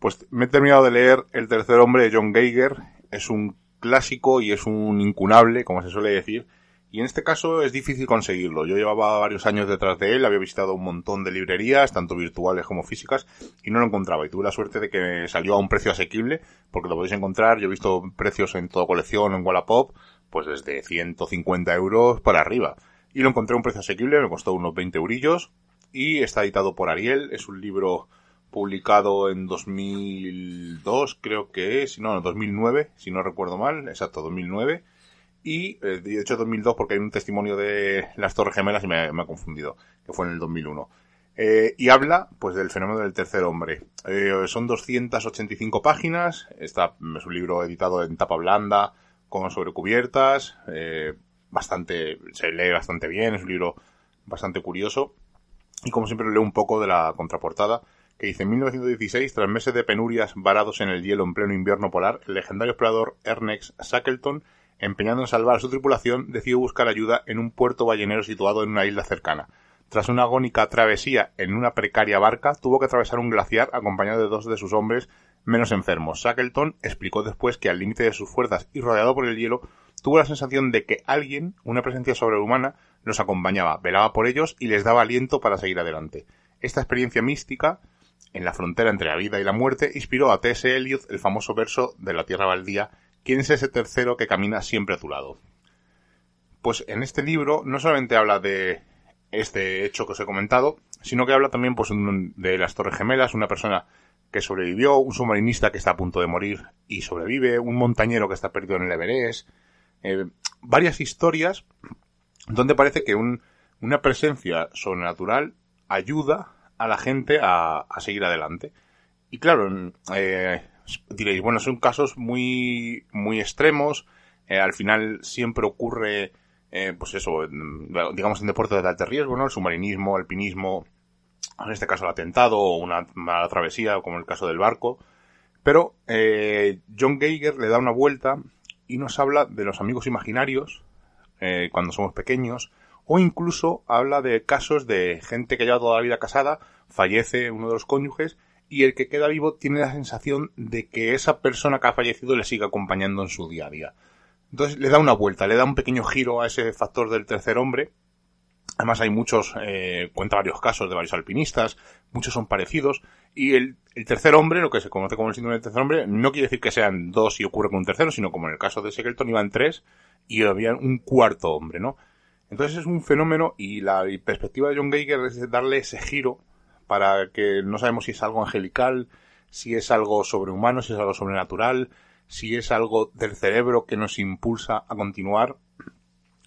Pues me he terminado de leer El tercer hombre de John Geiger. Es un clásico y es un incunable, como se suele decir. Y en este caso es difícil conseguirlo. Yo llevaba varios años detrás de él, había visitado un montón de librerías, tanto virtuales como físicas, y no lo encontraba. Y tuve la suerte de que salió a un precio asequible, porque lo podéis encontrar. Yo he visto precios en toda colección, en Wallapop, pues desde 150 euros para arriba. Y lo encontré a un precio asequible, me costó unos 20 eurillos, y está editado por Ariel. Es un libro publicado en 2002, creo que es, no, en 2009, si no recuerdo mal, exacto, 2009. Y eh, de hecho 2002 porque hay un testimonio de las Torres Gemelas y me, me ha confundido, que fue en el 2001. Eh, y habla, pues, del fenómeno del tercer hombre. Eh, son 285 páginas, está, es un libro editado en tapa blanda, con sobrecubiertas, eh, bastante, se lee bastante bien, es un libro bastante curioso. Y como siempre leo un poco de la contraportada, que dice en 1916, tras meses de penurias varados en el hielo en pleno invierno polar, el legendario explorador Ernest Shackleton, empeñado en salvar a su tripulación, decidió buscar ayuda en un puerto ballenero situado en una isla cercana. Tras una agónica travesía en una precaria barca, tuvo que atravesar un glaciar acompañado de dos de sus hombres menos enfermos. Shackleton explicó después que al límite de sus fuerzas y rodeado por el hielo, tuvo la sensación de que alguien, una presencia sobrehumana, los acompañaba, velaba por ellos y les daba aliento para seguir adelante. Esta experiencia mística en la frontera entre la vida y la muerte, inspiró a T.S. Eliot el famoso verso de La Tierra Baldía, ¿quién es ese tercero que camina siempre a tu lado? Pues en este libro no solamente habla de este hecho que os he comentado, sino que habla también pues, de las Torres Gemelas, una persona que sobrevivió, un submarinista que está a punto de morir y sobrevive, un montañero que está perdido en el Everest, eh, varias historias donde parece que un, una presencia sobrenatural ayuda a la gente a, a seguir adelante. Y claro, eh, diréis, bueno, son casos muy, muy extremos, eh, al final siempre ocurre, eh, pues eso, digamos en deportes de alto riesgo, ¿no? El submarinismo, alpinismo, en este caso el atentado o una mala travesía, como el caso del barco. Pero John Geiger le da una vuelta y nos habla de los amigos imaginarios cuando somos pequeños, o incluso habla de casos de gente que lleva toda la vida casada, fallece uno de los cónyuges y el que queda vivo tiene la sensación de que esa persona que ha fallecido le sigue acompañando en su día a día. Entonces le da una vuelta, le da un pequeño giro a ese factor del tercer hombre. Además hay muchos, eh, cuenta varios casos de varios alpinistas, muchos son parecidos, y el, tercer hombre, lo que se conoce como el síndrome del tercer hombre, no quiere decir que sean dos y ocurre con un tercero, sino como en el caso de Shackleton iban tres y había un cuarto hombre, ¿no? Entonces es un fenómeno y la perspectiva de John Geiger es darle ese giro para que no sabemos si es algo angelical, si es algo sobrehumano, si es algo sobrenatural, si es algo del cerebro que nos impulsa a continuar.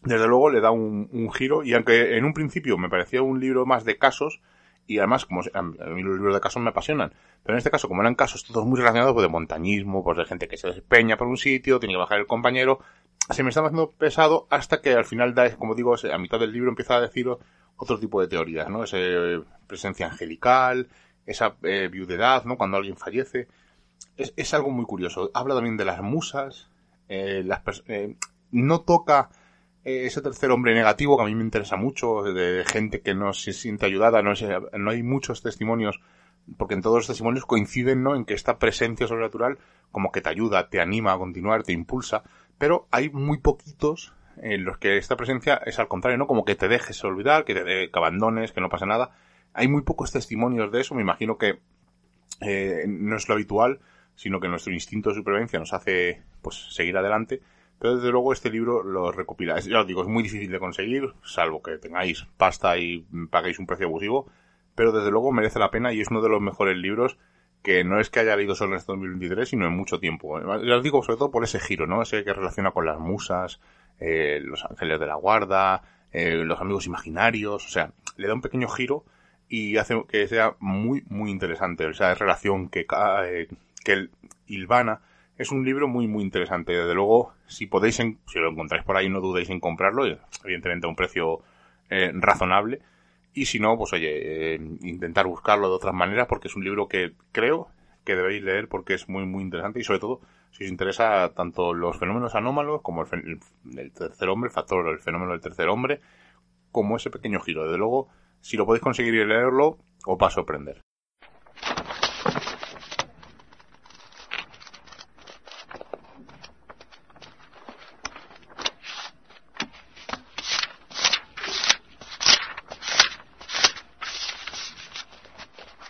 Desde luego le da un, giro y aunque en un principio me parecía un libro más de casos, y además como a mí los libros de casos me apasionan, pero en este caso como eran casos todos muy relacionados pues, de montañismo, pues de gente que se despeña por un sitio, tiene que bajar el compañero, se me estaba haciendo pesado hasta que al final da, como digo, a mitad del libro empieza a decir otro tipo de teorías, ¿no? Esa presencia angelical, esa eh, viudedad, ¿no? Cuando alguien fallece. Es, es, algo muy curioso. Habla también de las musas, eh, las eh, no toca eh, ese tercer hombre negativo que a mí me interesa mucho, de gente que no se siente ayudada, no, no hay muchos testimonios, porque en todos los testimonios coinciden, ¿no? En que esta presencia sobrenatural como que te ayuda, te anima a continuar, te impulsa, pero hay muy poquitos en los que esta presencia es al contrario, ¿no? Como que te dejes olvidar, que te que abandones, que no pasa nada. Hay muy pocos testimonios de eso, me imagino que eh, no es lo habitual, sino que nuestro instinto de supervivencia nos hace pues seguir adelante. Pero desde luego este libro lo recopila. Ya os digo, es muy difícil de conseguir, salvo que tengáis pasta y paguéis un precio abusivo. Pero desde luego merece la pena y es uno de los mejores libros que no es que haya leído solo en este 2023, sino en mucho tiempo. Ya digo, sobre todo por ese giro, ¿no? Ese que relaciona con las musas, eh, los ángeles de la guarda, eh, los amigos imaginarios, o sea, le da un pequeño giro y hace que sea muy, muy interesante. O sea, relación que, eh, que Ilvana es un libro muy, muy interesante. Desde luego, si podéis, si lo encontráis por ahí, no dudéis en comprarlo, evidentemente a un precio eh, razonable. Y si no, pues oye, eh, intentar buscarlo de otras maneras porque es un libro que creo que debéis leer porque es muy, muy interesante y sobre todo si os interesa tanto los fenómenos anómalos como el, el tercer hombre, el factor, el fenómeno del tercer hombre, como ese pequeño giro. Desde luego, si lo podéis conseguir y leerlo, os va a sorprender.